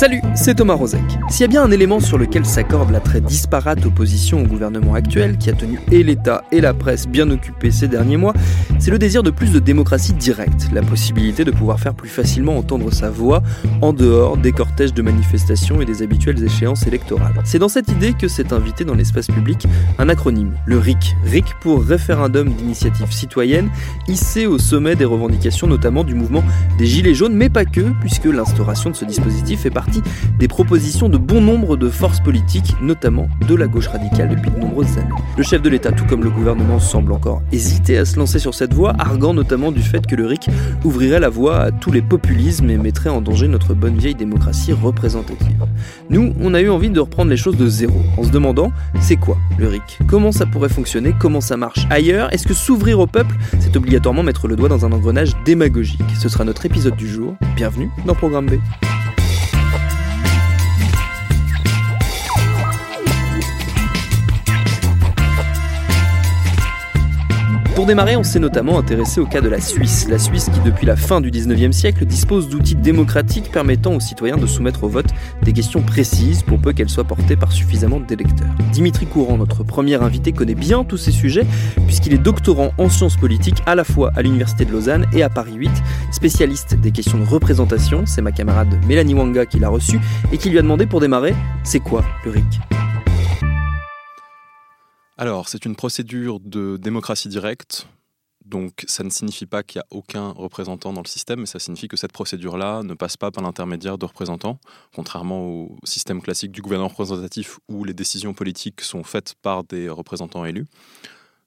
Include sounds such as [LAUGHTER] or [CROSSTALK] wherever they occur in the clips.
Salut, c'est Thomas Rozek. S'il y a bien un élément sur lequel s'accorde la très disparate opposition au gouvernement actuel, qui a tenu et l'État et la presse bien occupés ces derniers mois, c'est le désir de plus de démocratie directe, la possibilité de pouvoir faire plus facilement entendre sa voix en dehors des cortèges de manifestations et des habituelles échéances électorales. C'est dans cette idée que s'est invité dans l'espace public un acronyme, le RIC. RIC pour Référendum d'initiative citoyenne, hissé au sommet des revendications notamment du mouvement des Gilets jaunes, mais pas que, puisque l'instauration de ce dispositif fait partie des propositions de bon nombre de forces politiques, notamment de la gauche radicale depuis de nombreuses années. Le chef de l'État, tout comme le gouvernement, semble encore hésiter à se lancer sur cette voie, arguant notamment du fait que le RIC ouvrirait la voie à tous les populismes et mettrait en danger notre bonne vieille démocratie représentative. Nous, on a eu envie de reprendre les choses de zéro, en se demandant c'est quoi le RIC? Comment ça pourrait fonctionner? Comment ça marche ailleurs? Est-ce que s'ouvrir au peuple, c'est obligatoirement mettre le doigt dans un engrenage démagogique? Ce sera notre épisode du jour. Bienvenue dans Programme B. démarrer, on s'est notamment intéressé au cas de la Suisse. La Suisse qui, depuis la fin du 19e siècle, dispose d'outils démocratiques permettant aux citoyens de soumettre au vote des questions précises pour peu qu'elles soient portées par suffisamment d'électeurs. Dimitri Courant, notre premier invité, connaît bien tous ces sujets puisqu'il est doctorant en sciences politiques à la fois à l'Université de Lausanne et à Paris 8, spécialiste des questions de représentation. C'est ma camarade Mélanie Wanga qui l'a reçu et qui lui a demandé pour démarrer, c'est quoi le RIC? Alors, c'est une procédure de démocratie directe. Donc, ça ne signifie pas qu'il n'y a aucun représentant dans le système, mais ça signifie que cette procédure-là ne passe pas par l'intermédiaire de représentants, contrairement au système classique du gouvernement représentatif où les décisions politiques sont faites par des représentants élus.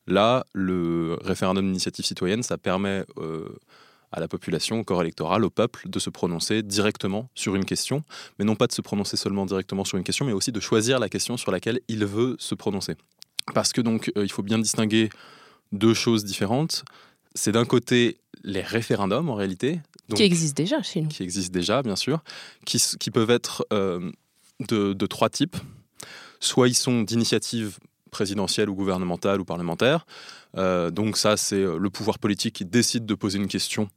Là, le référendum d'initiative citoyenne, ça permet euh, à la population, au corps électoral, au peuple, de se prononcer directement sur une question, mais non pas de se prononcer seulement directement sur une question, mais aussi de choisir la question sur laquelle il veut se prononcer. Parce que donc, euh, il faut bien distinguer deux choses différentes. C'est d'un côté les référendums en réalité. qui existent déjà chez nous. Qui existent déjà, bien sûr. Qui, qui peuvent être euh, de, de, trois types. Soit ils sont d'initiative présidentielle ou gouvernementale ou parlementaire. Euh, donc ça, c'est le pouvoir politique qui décide de poser une question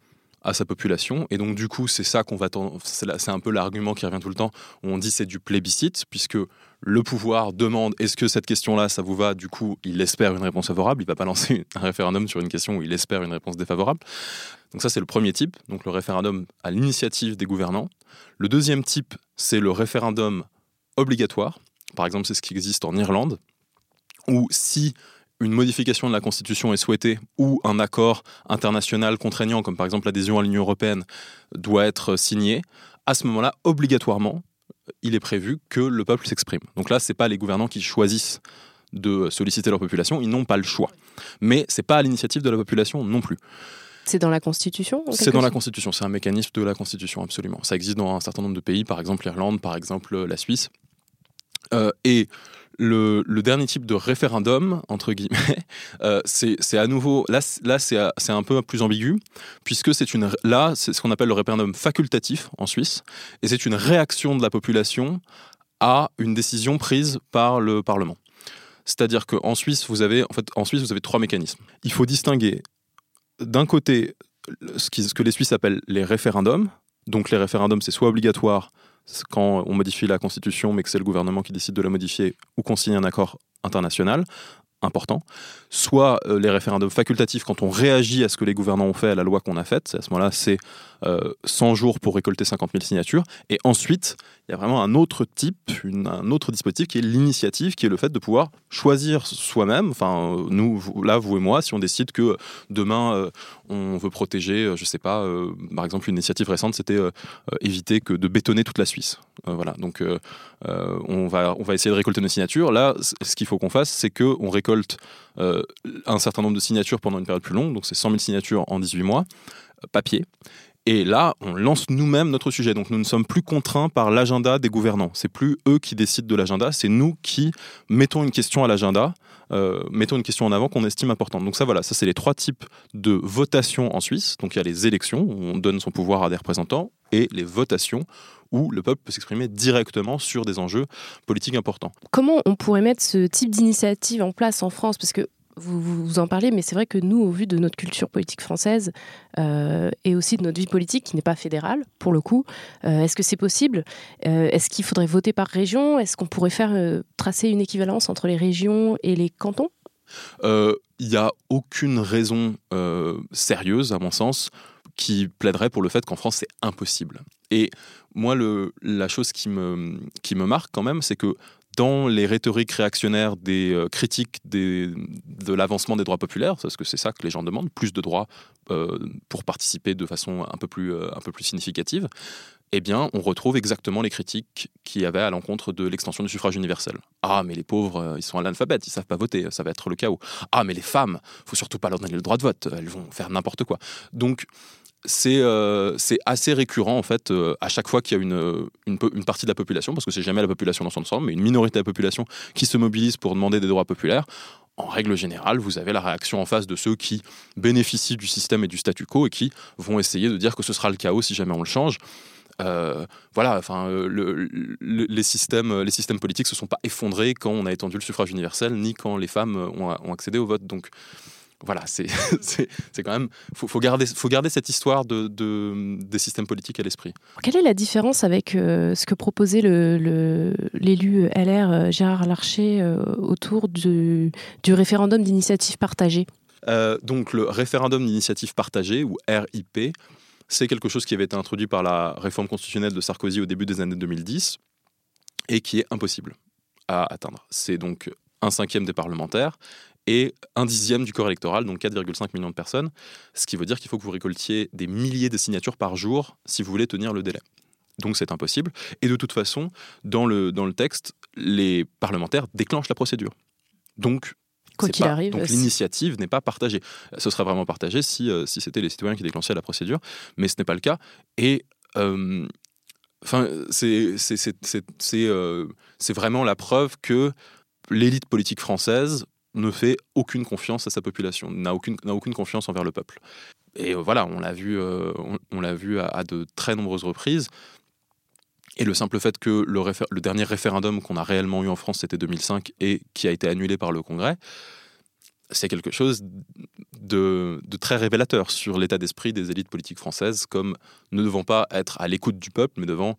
à sa population. Et donc, du coup, c'est ça qu'on va. C'est un peu l'argument qui revient tout le temps. On dit c'est du plébiscite, puisque le pouvoir demande est-ce que cette question-là, ça vous va? Du coup, il espère une réponse favorable. Il va pas lancer un référendum sur une question où il espère une réponse défavorable. Donc, ça, c'est le premier type. Donc, le référendum à l'initiative des gouvernants. Le deuxième type, c'est le référendum obligatoire. Par exemple, c'est ce qui existe en Irlande, où si une modification de la Constitution est souhaitée ou un accord international contraignant, comme par exemple l'adhésion à l'Union européenne, doit être signé, à ce moment-là, obligatoirement, il est prévu que le peuple s'exprime. Donc là, ce n'est pas les gouvernants qui choisissent de solliciter leur population, ils n'ont pas le choix. Mais ce n'est pas à l'initiative de la population non plus. C'est dans la Constitution C'est dans la Constitution, c'est un mécanisme de la Constitution, absolument. Ça existe dans un certain nombre de pays, par exemple l'Irlande, par exemple la Suisse. Euh, et le, dernier type de référendum, entre guillemets, [LAUGHS] euh, c'est à nouveau, là, là c'est un peu plus ambigu, puisque c'est là, c'est ce qu'on appelle le référendum facultatif en Suisse, et c'est une réaction de la population à une décision prise par le Parlement. C'est-à-dire qu'en Suisse, vous avez, en fait, en Suisse, vous avez trois mécanismes. Il faut distinguer d'un côté ce, ce que les Suisses appellent les référendums. Donc les référendums, c'est soit obligatoire, quand on modifie la Constitution, mais que c'est le gouvernement qui décide de la modifier ou qu'on signe un accord international important, soit euh, les référendums facultatifs quand on réagit à ce que les gouvernants ont fait, à la loi qu'on a faite, à ce moment-là c'est 100 euh, jours pour récolter 50 000 signatures, et ensuite il y a vraiment un autre type, un autre dispositif qui est l'initiative, qui est le fait de pouvoir choisir soi-même, enfin nous, là, vous et moi, si on décide que demain euh, on veut protéger, euh, je sais pas, euh, par exemple une initiative récente, c'était éviter que de bétonner toute la Suisse. voilà, donc on, va, on va essayer de récolter nos signatures. Là, ce qu'il faut qu'on fasse, c'est qu'on récolte un certain nombre de signatures pendant une période plus longue, donc c'est 100 000 signatures en 18 mois, papier. Et là, on lance nous-mêmes notre sujet. Donc nous ne sommes plus contraints par l'agenda des gouvernants. C'est plus eux qui décident de l'agenda, c'est nous qui mettons une question à l'agenda, euh, mettons une question en avant qu'on estime importante. Donc ça, voilà, ça c'est les trois types de votations en Suisse. Donc il y a les élections où on donne son pouvoir à des représentants et les votations où le peuple peut s'exprimer directement sur des enjeux politiques importants. Comment on pourrait mettre ce type d'initiative en place en France? Parce que vous, vous, en parlez, mais c'est vrai que nous, au vu de notre culture politique française euh, et aussi de notre vie politique qui n'est pas fédérale, pour le coup, euh, est-ce que c'est possible? Euh, Est-ce qu'il faudrait voter par région? Est-ce qu'on pourrait faire tracer une équivalence entre les régions et les cantons? Il n'y a aucune raison sérieuse, à mon sens, qui plaiderait pour le fait qu'en France, c'est impossible. Et moi, la chose qui me, marque quand même, c'est que dans les rhétoriques réactionnaires des euh, critiques de l'avancement des droits populaires, parce que c'est ça que les gens demandent, plus de droits euh, pour participer de façon un peu plus, euh, un peu plus significative, eh bien, on retrouve exactement les critiques qui y avait à l'encontre de l'extension du suffrage universel. Ah, mais les pauvres, ils sont à l'alphabet, ils savent pas voter, ça va être le chaos. Ah, mais les femmes, faut surtout pas leur donner le droit de vote, elles vont faire n'importe quoi. Donc, euh, c'est assez récurrent en fait euh, à chaque fois qu'il y a une, une, partie de la population, parce que c'est jamais la population dans son ensemble, mais une minorité de la population qui se mobilise pour demander des droits populaires. En règle générale, vous avez la réaction en face de ceux qui bénéficient du système et du statu quo et qui vont essayer de dire que ce sera le chaos si jamais on le change. Euh, voilà, enfin, les, systèmes, les systèmes politiques se sont pas effondrés quand on a étendu le suffrage universel, ni quand les femmes ont, ont accédé au vote. Donc, voilà, [LAUGHS] c'est quand même. Il faut, garder, faut garder cette histoire de, des systèmes politiques à l'esprit. Quelle est la différence avec euh, ce que proposait l'élu LR euh, Gérard Larcher euh, autour du, du référendum d'initiative partagée? Donc, le référendum d'initiative partagée, ou RIP, c'est quelque chose qui avait été introduit par la réforme constitutionnelle de Sarkozy au début des années 2010 et qui est impossible à atteindre. C'est donc un cinquième des parlementaires et un dixième du corps électoral, donc 4,5 millions de personnes, ce qui veut dire qu'il faut que vous récoltiez des milliers de signatures par jour si vous voulez tenir le délai. Donc c'est impossible. Et de toute façon, dans le, dans le texte, les parlementaires déclenchent la procédure. Donc Quoi qu'il arrive. Donc l'initiative n'est pas partagée. Ce serait vraiment partagé si, euh, si c'était les citoyens qui déclenchaient la procédure, mais ce n'est pas le cas. Et euh, enfin, c'est euh, c'est vraiment la preuve que l'élite politique française ne fait aucune confiance à sa population, n'a aucune, aucune confiance envers le peuple. Et euh, voilà, on l'a vu, euh, on, vu à, de très nombreuses reprises. Et le simple fait que le, dernier référendum qu'on a réellement eu en France, c'était 2005, et qui a été annulé par le Congrès, c'est quelque chose de, de, très révélateur sur l'état d'esprit des élites politiques françaises, comme ne devant pas être à l'écoute du peuple, mais devant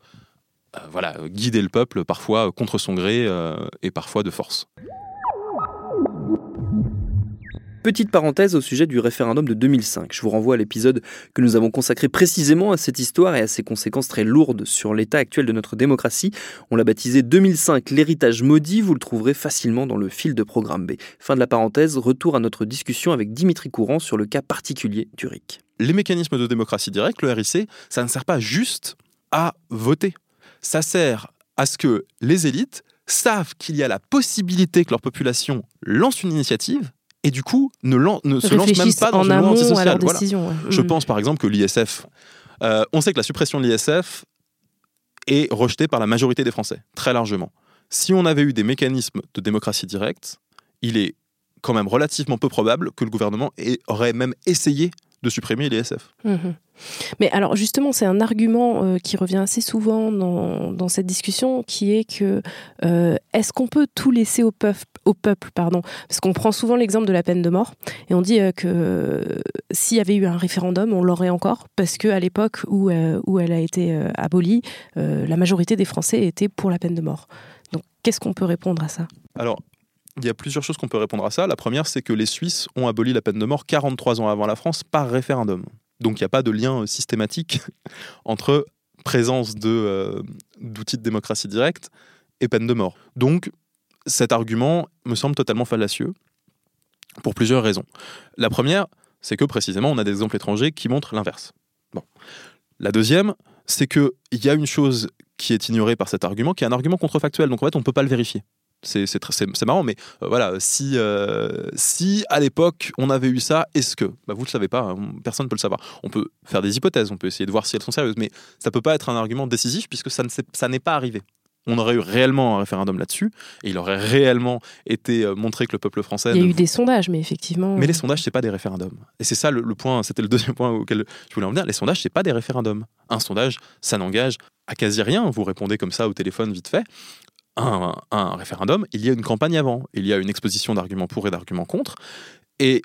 euh, voilà, guider le peuple, parfois contre son gré et parfois de force. Petite parenthèse au sujet du référendum de 2005. Je vous renvoie à l'épisode que nous avons consacré précisément à cette histoire et à ses conséquences très lourdes sur l'état actuel de notre démocratie. On l'a baptisé 2005 l'héritage maudit. Vous le trouverez facilement dans le fil de programme B. Fin de la parenthèse, retour à notre discussion avec Dimitri Courant sur le cas particulier du RIC. Les mécanismes de démocratie directe, le RIC, ça ne sert pas juste à voter. Ça sert à ce que les élites savent qu'il y a la possibilité que leur population lance une initiative et du coup ne, ne se lance même pas dans une loi antisociale. Je mm. pense par exemple que l'ISF, euh, on sait que la suppression de l'ISF est rejetée par la majorité des Français, très largement. Si on avait eu des mécanismes de démocratie directe, il est quand même relativement peu probable que le gouvernement aurait même essayé de supprimer l'ISF. Mhm. Mais alors justement, c'est un argument euh, qui revient assez souvent dans, cette discussion, qui est que euh, est-ce qu'on peut tout laisser au peuple, au peuple pardon? Parce qu'on prend souvent l'exemple de la peine de mort, et on dit euh, que s'il y avait eu un référendum, on l'aurait encore, parce qu'à l'époque où, où elle a été abolie, la majorité des Français étaient pour la peine de mort. Donc qu'est-ce qu'on peut répondre à ça? Alors, il y a plusieurs choses qu'on peut répondre à ça. La première, c'est que les Suisses ont aboli la peine de mort 43 ans avant la France par référendum. Donc il n'y a pas de lien euh, systématique [LAUGHS] entre présence euh, d'outils de, démocratie directe et peine de mort. Donc cet argument me semble totalement fallacieux pour plusieurs raisons. La première, c'est que précisément on a des exemples étrangers qui montrent l'inverse. Bon. La deuxième, c'est qu'il y a une chose qui est ignorée par cet argument, qui est un argument contrefactuel. Donc en fait, on ne peut pas le vérifier c'est c'est marrant, mais euh, voilà, si, euh, si à l'époque on avait eu ça, est-ce que bah, Vous ne le savez pas, hein, personne ne peut le savoir. On peut faire des hypothèses, on peut essayer de voir si elles sont sérieuses, mais ça ne peut pas être un argument décisif puisque ça n'est pas arrivé on aurait eu réellement un référendum là-dessus, et il aurait réellement été euh, montré que le peuple français. Il y a eu des sondages, mais effectivement. Mais les sondages, c'est pas des référendums. Et c'est ça le, point, c'était le deuxième point auquel je voulais en venir. Les sondages, c'est pas des référendums. Un sondage, ça n'engage à quasi rien. Vous répondez comme ça au téléphone vite fait. Un, référendum, il y a une campagne avant, il y a une exposition d'arguments pour et d'arguments contre. Et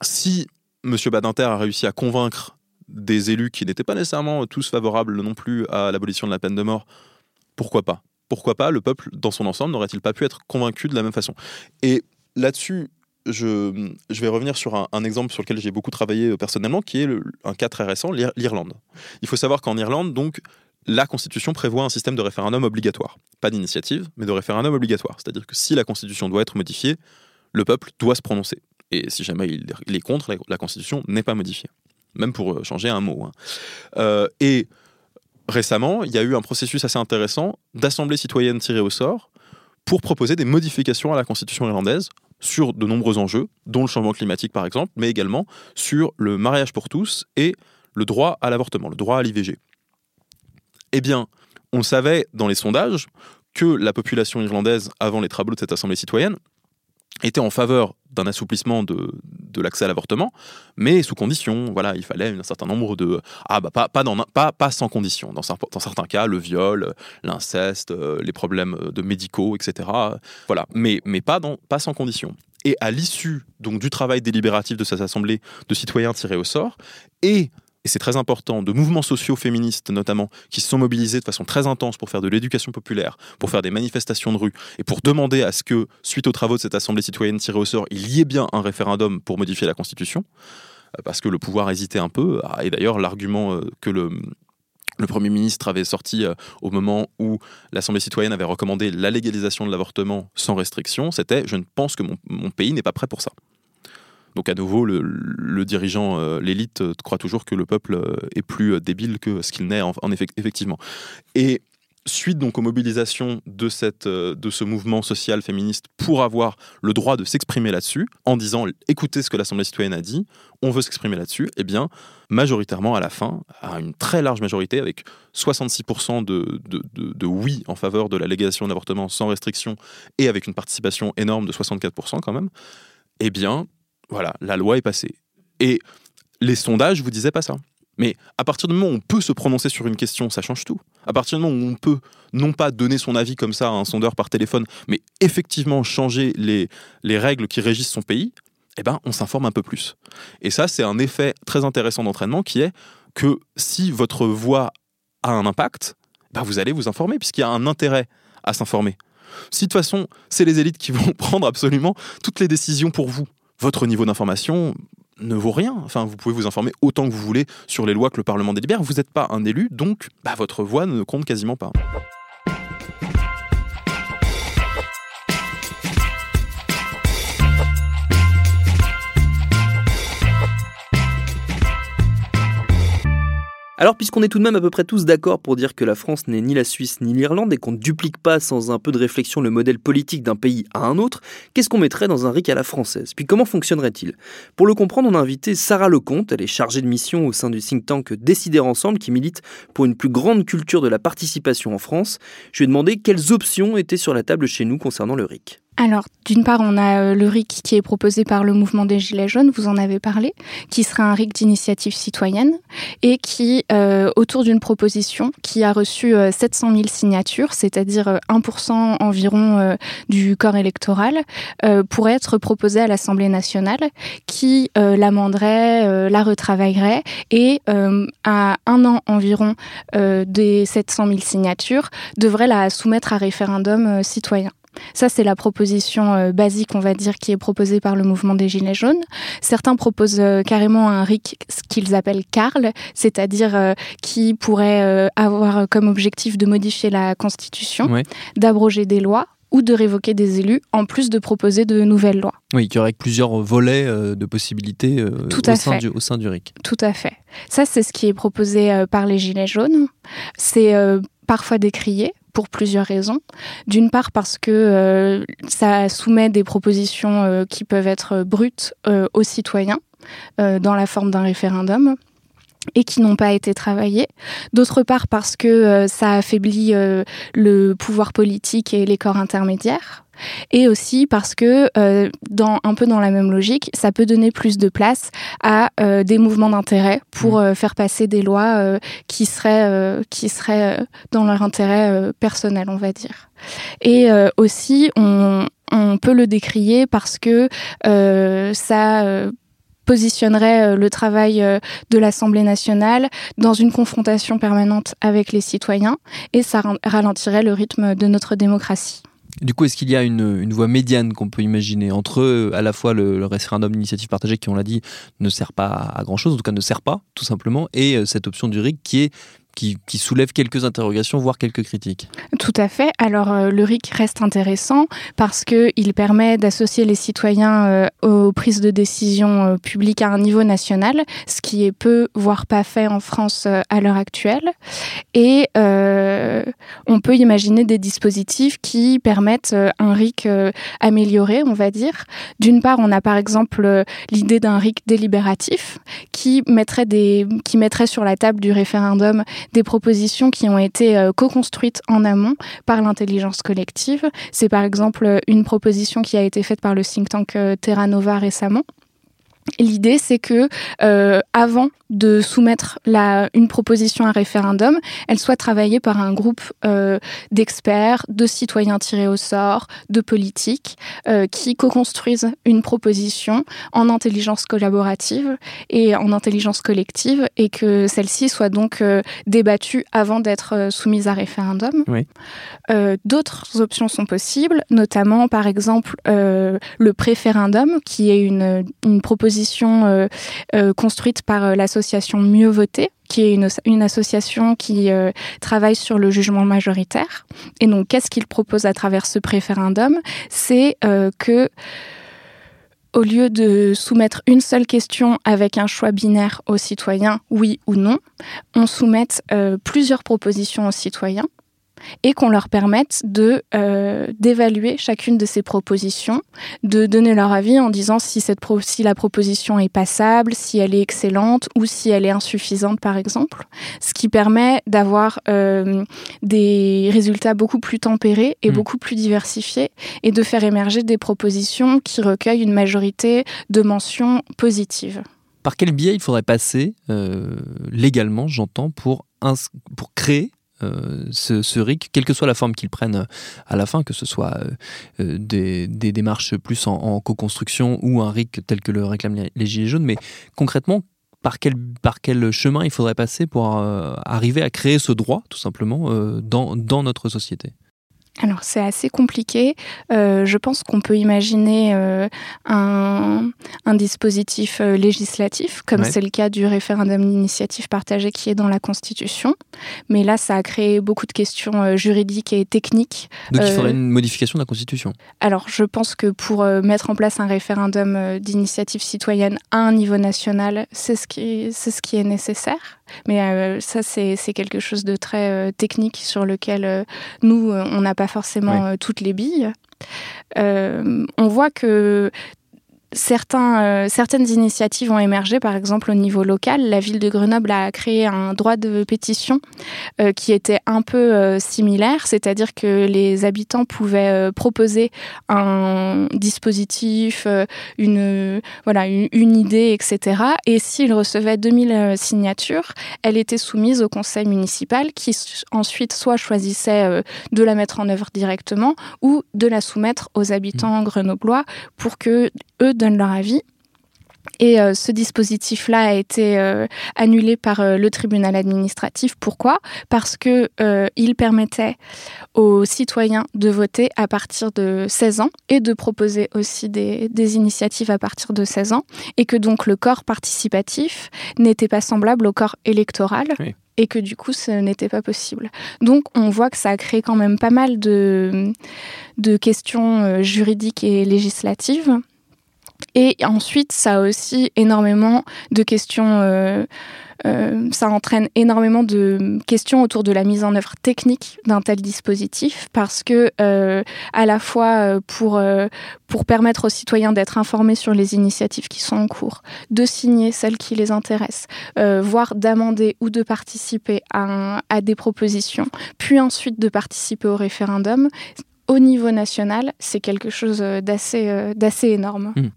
si M. Badinter a réussi à convaincre des élus qui n'étaient pas nécessairement tous favorables non plus à l'abolition de la peine de mort, pourquoi pas? Pourquoi pas? Le peuple dans son ensemble n'aurait-il pas pu être convaincu de la même façon? Et là-dessus, je, je, vais revenir sur un, exemple sur lequel j'ai beaucoup travaillé euh, personnellement, qui est un cas très récent, l'Irlande. Il faut savoir qu'en Irlande, donc, la Constitution prévoit un système de référendum obligatoire. Pas d'initiative, mais de référendum obligatoire. C'est-à-dire que si la Constitution doit être modifiée, le peuple doit se prononcer. Et si jamais il, est contre, la, Constitution n'est pas modifiée. Même pour euh, changer un mot. Hein. Euh, et récemment, il y a eu un processus assez intéressant d'assemblée citoyenne tirée au sort pour proposer des modifications à la constitution irlandaise sur de nombreux enjeux, dont le changement climatique par exemple, mais également sur le mariage pour tous et le droit à l'avortement, le droit à l'IVG. Eh bien, on savait dans les sondages que la population irlandaise, avant les travaux de cette assemblée citoyenne, était en faveur d'un assouplissement de, de l'accès à l'avortement, mais sous condition. Il fallait un certain nombre de ah bah pas pas, sans condition. Dans, certains cas, le viol, l'inceste, euh, les problèmes de médicaux, etc. Voilà, mais mais pas pas sans condition. Et à l'issue donc du travail délibératif de cette assemblée de citoyens tirés au sort et et c'est très important, de mouvements sociaux féministes notamment, qui se sont mobilisés de façon très intense pour faire de l'éducation populaire, pour faire des manifestations de rue, et pour demander à ce que, suite aux travaux de cette Assemblée citoyenne tirée au sort, il y ait bien un référendum pour modifier la Constitution, euh, parce que le pouvoir hésitait un peu, ah, et d'ailleurs l'argument euh, que le, Premier ministre avait sorti euh, au moment où l'Assemblée citoyenne avait recommandé la légalisation de l'avortement sans restriction, c'était je ne pense que mon pays n'est pas prêt pour ça. Donc à nouveau, le, dirigeant, euh, l'élite euh, croit toujours que le peuple euh, est plus débile que ce qu'il n'est en, effectivement. Et suite donc aux mobilisations de, cette, de ce mouvement social féministe pour avoir le droit de s'exprimer là-dessus, en disant écoutez ce que l'Assemblée citoyenne a dit, on veut s'exprimer là-dessus, eh bien, majoritairement à la fin, à une très large majorité, avec 66% de, de, de, oui en faveur de la légalisation de l'avortement sans restriction et avec une participation énorme de 64% quand même, eh bien, voilà, la loi est passée. Et les sondages vous disaient pas ça. Mais à partir du moment où on peut se prononcer sur une question, ça change tout. À partir du moment où on peut non pas donner son avis comme ça à un sondeur par téléphone, mais effectivement changer les, les règles qui régissent son pays, eh ben, on s'informe un peu plus. Et ça, c'est un effet très intéressant d'entraînement qui est que si votre voix a un impact, ben vous allez vous informer puisqu'il y a un intérêt à s'informer. Si de toute façon, c'est les élites qui vont [LAUGHS] prendre absolument toutes les décisions pour vous, votre niveau d'information ne vaut rien. Enfin, vous pouvez vous informer autant que vous voulez sur les lois que le Parlement délibère. Vous n'êtes pas un élu, donc bah, votre voix ne compte quasiment pas. Alors, puisqu'on est tout de même à peu près tous d'accord pour dire que la France n'est ni la Suisse ni l'Irlande et qu'on ne duplique pas sans un peu de réflexion le modèle politique d'un pays à un autre, qu'est-ce qu'on mettrait dans un RIC à la française? Puis comment fonctionnerait-il? Pour le comprendre, on a invité Sarah Lecomte, elle est chargée de mission au sein du think tank Décider Ensemble qui milite pour une plus grande culture de la participation en France. Je lui ai demandé quelles options étaient sur la table chez nous concernant le RIC alors, d'une part, on a euh, le RIC qui est proposé par le mouvement des Gilets jaunes, vous en avez parlé, qui sera un RIC d'initiative citoyenne et qui, euh, autour d'une proposition qui a reçu 700 euh, 000 signatures, c'est-à-dire 1% environ du corps électoral, pourrait être proposée à l'Assemblée nationale qui l'amenderait, la retravaillerait et à un an environ des 700 000 signatures devrait la soumettre à référendum citoyen. Ça, c'est la proposition euh, basique, on va dire, qui est proposée par le mouvement des Gilets jaunes. Certains proposent euh, carrément un RIC, ce qu'ils appellent CARL, c'est-à-dire euh, qui pourrait avoir comme objectif de modifier la Constitution, d'abroger des lois ou de révoquer des élus, en plus de proposer de nouvelles lois. Oui, qui aurait plusieurs volets de possibilités au, sein du, au, sein du, RIC. Tout à fait. Ça, c'est ce qui est proposé par les Gilets jaunes. C'est parfois décrié pour plusieurs raisons. D'une part parce que ça soumet des propositions qui peuvent être brutes aux citoyens dans la forme d'un référendum et qui n'ont pas été travaillés. D'autre part parce que euh, ça affaiblit euh, le pouvoir politique et les corps intermédiaires. Et aussi parce que, euh, dans, un peu dans la même logique, ça peut donner plus de place à des mouvements d'intérêt pour mmh. faire passer des lois qui seraient, qui seraient dans leur intérêt personnel, on va dire. Et aussi, on, on, peut le décrier parce que ça positionnerait euh, le travail euh, de l'Assemblée nationale dans une confrontation permanente avec les citoyens et ça ralentirait le rythme de notre démocratie. Du coup, est-ce qu'il y a une, voie médiane qu'on peut imaginer entre euh, à la fois le, référendum d'initiative partagée qui, on l'a dit, ne sert pas à grand-chose, en tout cas ne sert pas, tout simplement, et cette option du RIC qui est qui, soulève quelques interrogations, voire quelques critiques. Tout à fait. Alors euh, le RIC reste intéressant parce qu'il permet d'associer les citoyens euh, aux prises de décision euh, publiques à un niveau national, ce qui est peu, voire pas fait en France à l'heure actuelle. Et on peut imaginer des dispositifs qui permettent un RIC amélioré, on va dire. D'une part, on a par exemple l'idée d'un RIC délibératif qui mettrait, des, qui mettrait sur la table du référendum des propositions qui ont été euh, co-construites en amont par l'intelligence collective. C'est par exemple une proposition qui a été faite par le think tank euh, Terra Nova récemment. L'idée, c'est que euh, avant de soumettre la, une proposition à référendum, elle soit travaillée par un groupe euh, d'experts, de citoyens tirés au sort, de politiques, euh, qui co-construisent une proposition en intelligence collaborative et en intelligence collective, et que celle-ci soit donc euh, débattue avant d'être euh, soumise à référendum. Oui. Euh, d'autres options sont possibles, notamment par exemple le préférendum, qui est une, une proposition construite par la l'association Mieux Voter, qui est une, association qui euh, travaille sur le jugement majoritaire. Et donc, qu'est-ce qu'il propose à travers ce préférendum? C'est euh, que au lieu de soumettre une seule question avec un choix binaire aux citoyens, oui ou non, on soumette euh, plusieurs propositions aux citoyens et qu'on leur permette de euh, d'évaluer chacune de ces propositions, de donner leur avis en disant si cette si la proposition est passable, si elle est excellente ou si elle est insuffisante par exemple, ce qui permet d'avoir euh, des résultats beaucoup plus tempérés et mmh. beaucoup plus diversifiés et de faire émerger des propositions qui recueillent une majorité de mentions positives. Par quel biais il faudrait passer euh, légalement, j'entends, pour, pour créer euh, ce, RIC, quelle que soit la forme qu'il prenne euh, à la fin, que ce soit euh, des, démarches plus en, co-construction ou un RIC tel que le réclament les, Gilets jaunes, mais concrètement, par quel, chemin il faudrait passer pour arriver à créer ce droit, tout simplement, dans notre société? Alors c'est assez compliqué. Euh, je pense qu'on peut imaginer euh, un, un, dispositif euh, législatif, comme c'est le cas du référendum d'initiative partagée qui est dans la Constitution. Mais là, ça a créé beaucoup de questions juridiques et techniques. Donc il faudrait une modification de la Constitution Alors je pense que pour mettre en place un référendum d'initiative citoyenne à un niveau national, c'est ce, qui, ce qui est nécessaire. Mais euh, ça, c'est quelque chose de très euh, technique sur lequel euh, nous, on n'a pas forcément toutes les billes. on voit que certains, euh, certaines initiatives ont émergé, par exemple au niveau local. La ville de Grenoble a créé un droit de pétition euh, qui était un peu euh, similaire, c'est-à-dire que les habitants pouvaient proposer un dispositif, une, voilà, une, idée, etc. Et s'ils recevaient 2000 signatures, elle était soumise au conseil municipal qui ensuite soit choisissait de la mettre en œuvre directement ou de la soumettre aux habitants mmh. grenoblois pour que eux donnent leur avis. Et euh, ce dispositif-là a été euh, annulé par euh, le tribunal administratif. Pourquoi? Parce que il permettait aux citoyens de voter à partir de 16 ans et de proposer aussi des, des initiatives à partir de 16 ans, et que donc le corps participatif n'était pas semblable au corps électoral. Et que du coup, ce n'était pas possible. Donc, on voit que ça a créé quand même pas mal de, de questions juridiques et législatives et ensuite, ça a aussi énormément de questions euh, euh, ça entraîne énormément de questions autour de la mise en œuvre technique d'un tel dispositif parce que euh, à la fois pour pour permettre aux citoyens d'être informés sur les initiatives qui sont en cours, de signer celles qui les intéressent, voire d'amender ou de participer à, des propositions, puis ensuite de participer au référendum au niveau national, c'est quelque chose d'assez d'assez énorme. Mmh.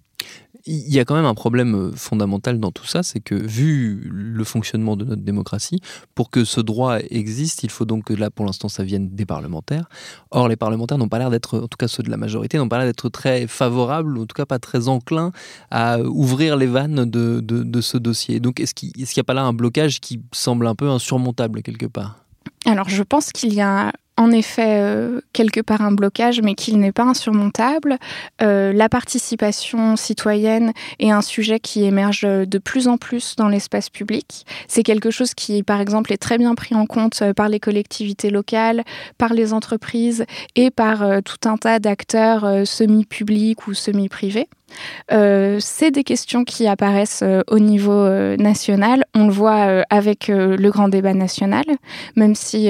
Il y a quand même un problème euh, fondamental dans tout ça, c'est que vu le fonctionnement de notre démocratie, pour que ce droit existe, il faut donc que là, pour l'instant, ça vienne des parlementaires. Or, les parlementaires n'ont pas l'air d'être, en tout cas ceux de la majorité, n'ont pas l'air d'être très favorables, ou en tout cas pas très enclins à ouvrir les vannes de, de, ce dossier. Donc, est-ce qu'il n'y a pas là un blocage qui semble un peu insurmontable quelque part? Alors je pense qu'il y a en effet euh, quelque part un blocage, mais qu'il n'est pas insurmontable. Euh, la participation citoyenne est un sujet qui émerge de plus en plus dans l'espace public. C'est quelque chose qui, par exemple, est très bien pris en compte euh, par les collectivités locales, par les entreprises et par tout un tas d'acteurs semi-publics ou semi-privés. Euh, c'est des questions qui apparaissent euh, au niveau euh, national. On le voit avec le grand débat national, même si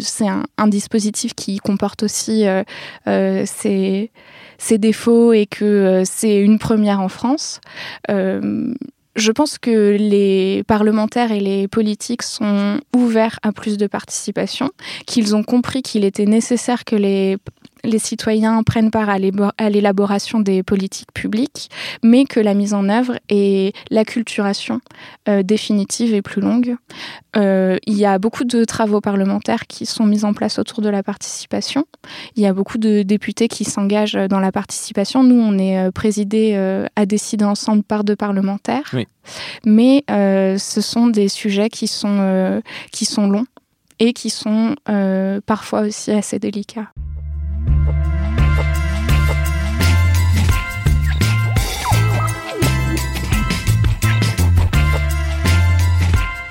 c'est un, dispositif qui comporte aussi ses, ses, défauts et que c'est une première en France je pense que les parlementaires et les politiques sont ouverts à plus de participation, qu'ils ont compris qu'il était nécessaire que les les citoyens prennent part à l'élaboration des politiques publiques, mais que la mise en œuvre et l'acculturation euh, définitive est plus longue. Euh, il y a beaucoup de travaux parlementaires qui sont mis en place autour de la participation. Il y a beaucoup de députés qui s'engagent dans la participation. Nous, on est euh, présidé à décider ensemble par deux parlementaires. Mais ce sont des sujets qui sont, qui sont longs et qui sont parfois aussi assez délicats. Bye.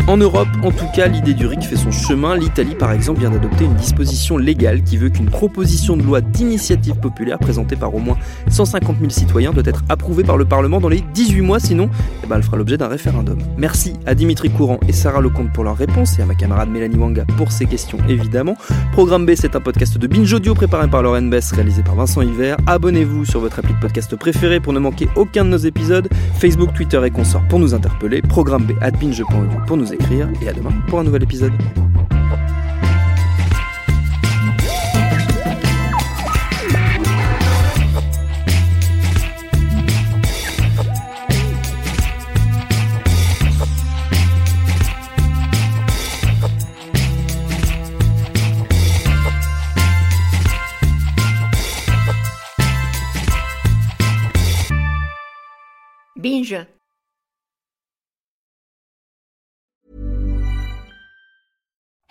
En Europe, en tout cas, l'idée du RIC fait son chemin. L'Italie, par exemple, vient d'adopter une disposition légale qui veut qu'une proposition de loi d'initiative populaire présentée par au moins 150 000 citoyens doit être approuvée par le Parlement dans les 18 mois, sinon eh ben, elle fera l'objet d'un référendum. Merci à Dimitri Courant et Sarah Lecomte pour leurs réponses et à ma camarade Mélanie Wanga pour ses questions, évidemment. Programme B, c'est un podcast de Binge Audio préparé par Lauren Bess, réalisé par Vincent Hiver. Abonnez-vous sur votre appli de podcast préféré pour ne manquer aucun de nos épisodes. Facebook, Twitter et consorts pour nous interpeller. Programme B at binge.audio pour nous écrire et à demain pour un nouvel épisode. Binge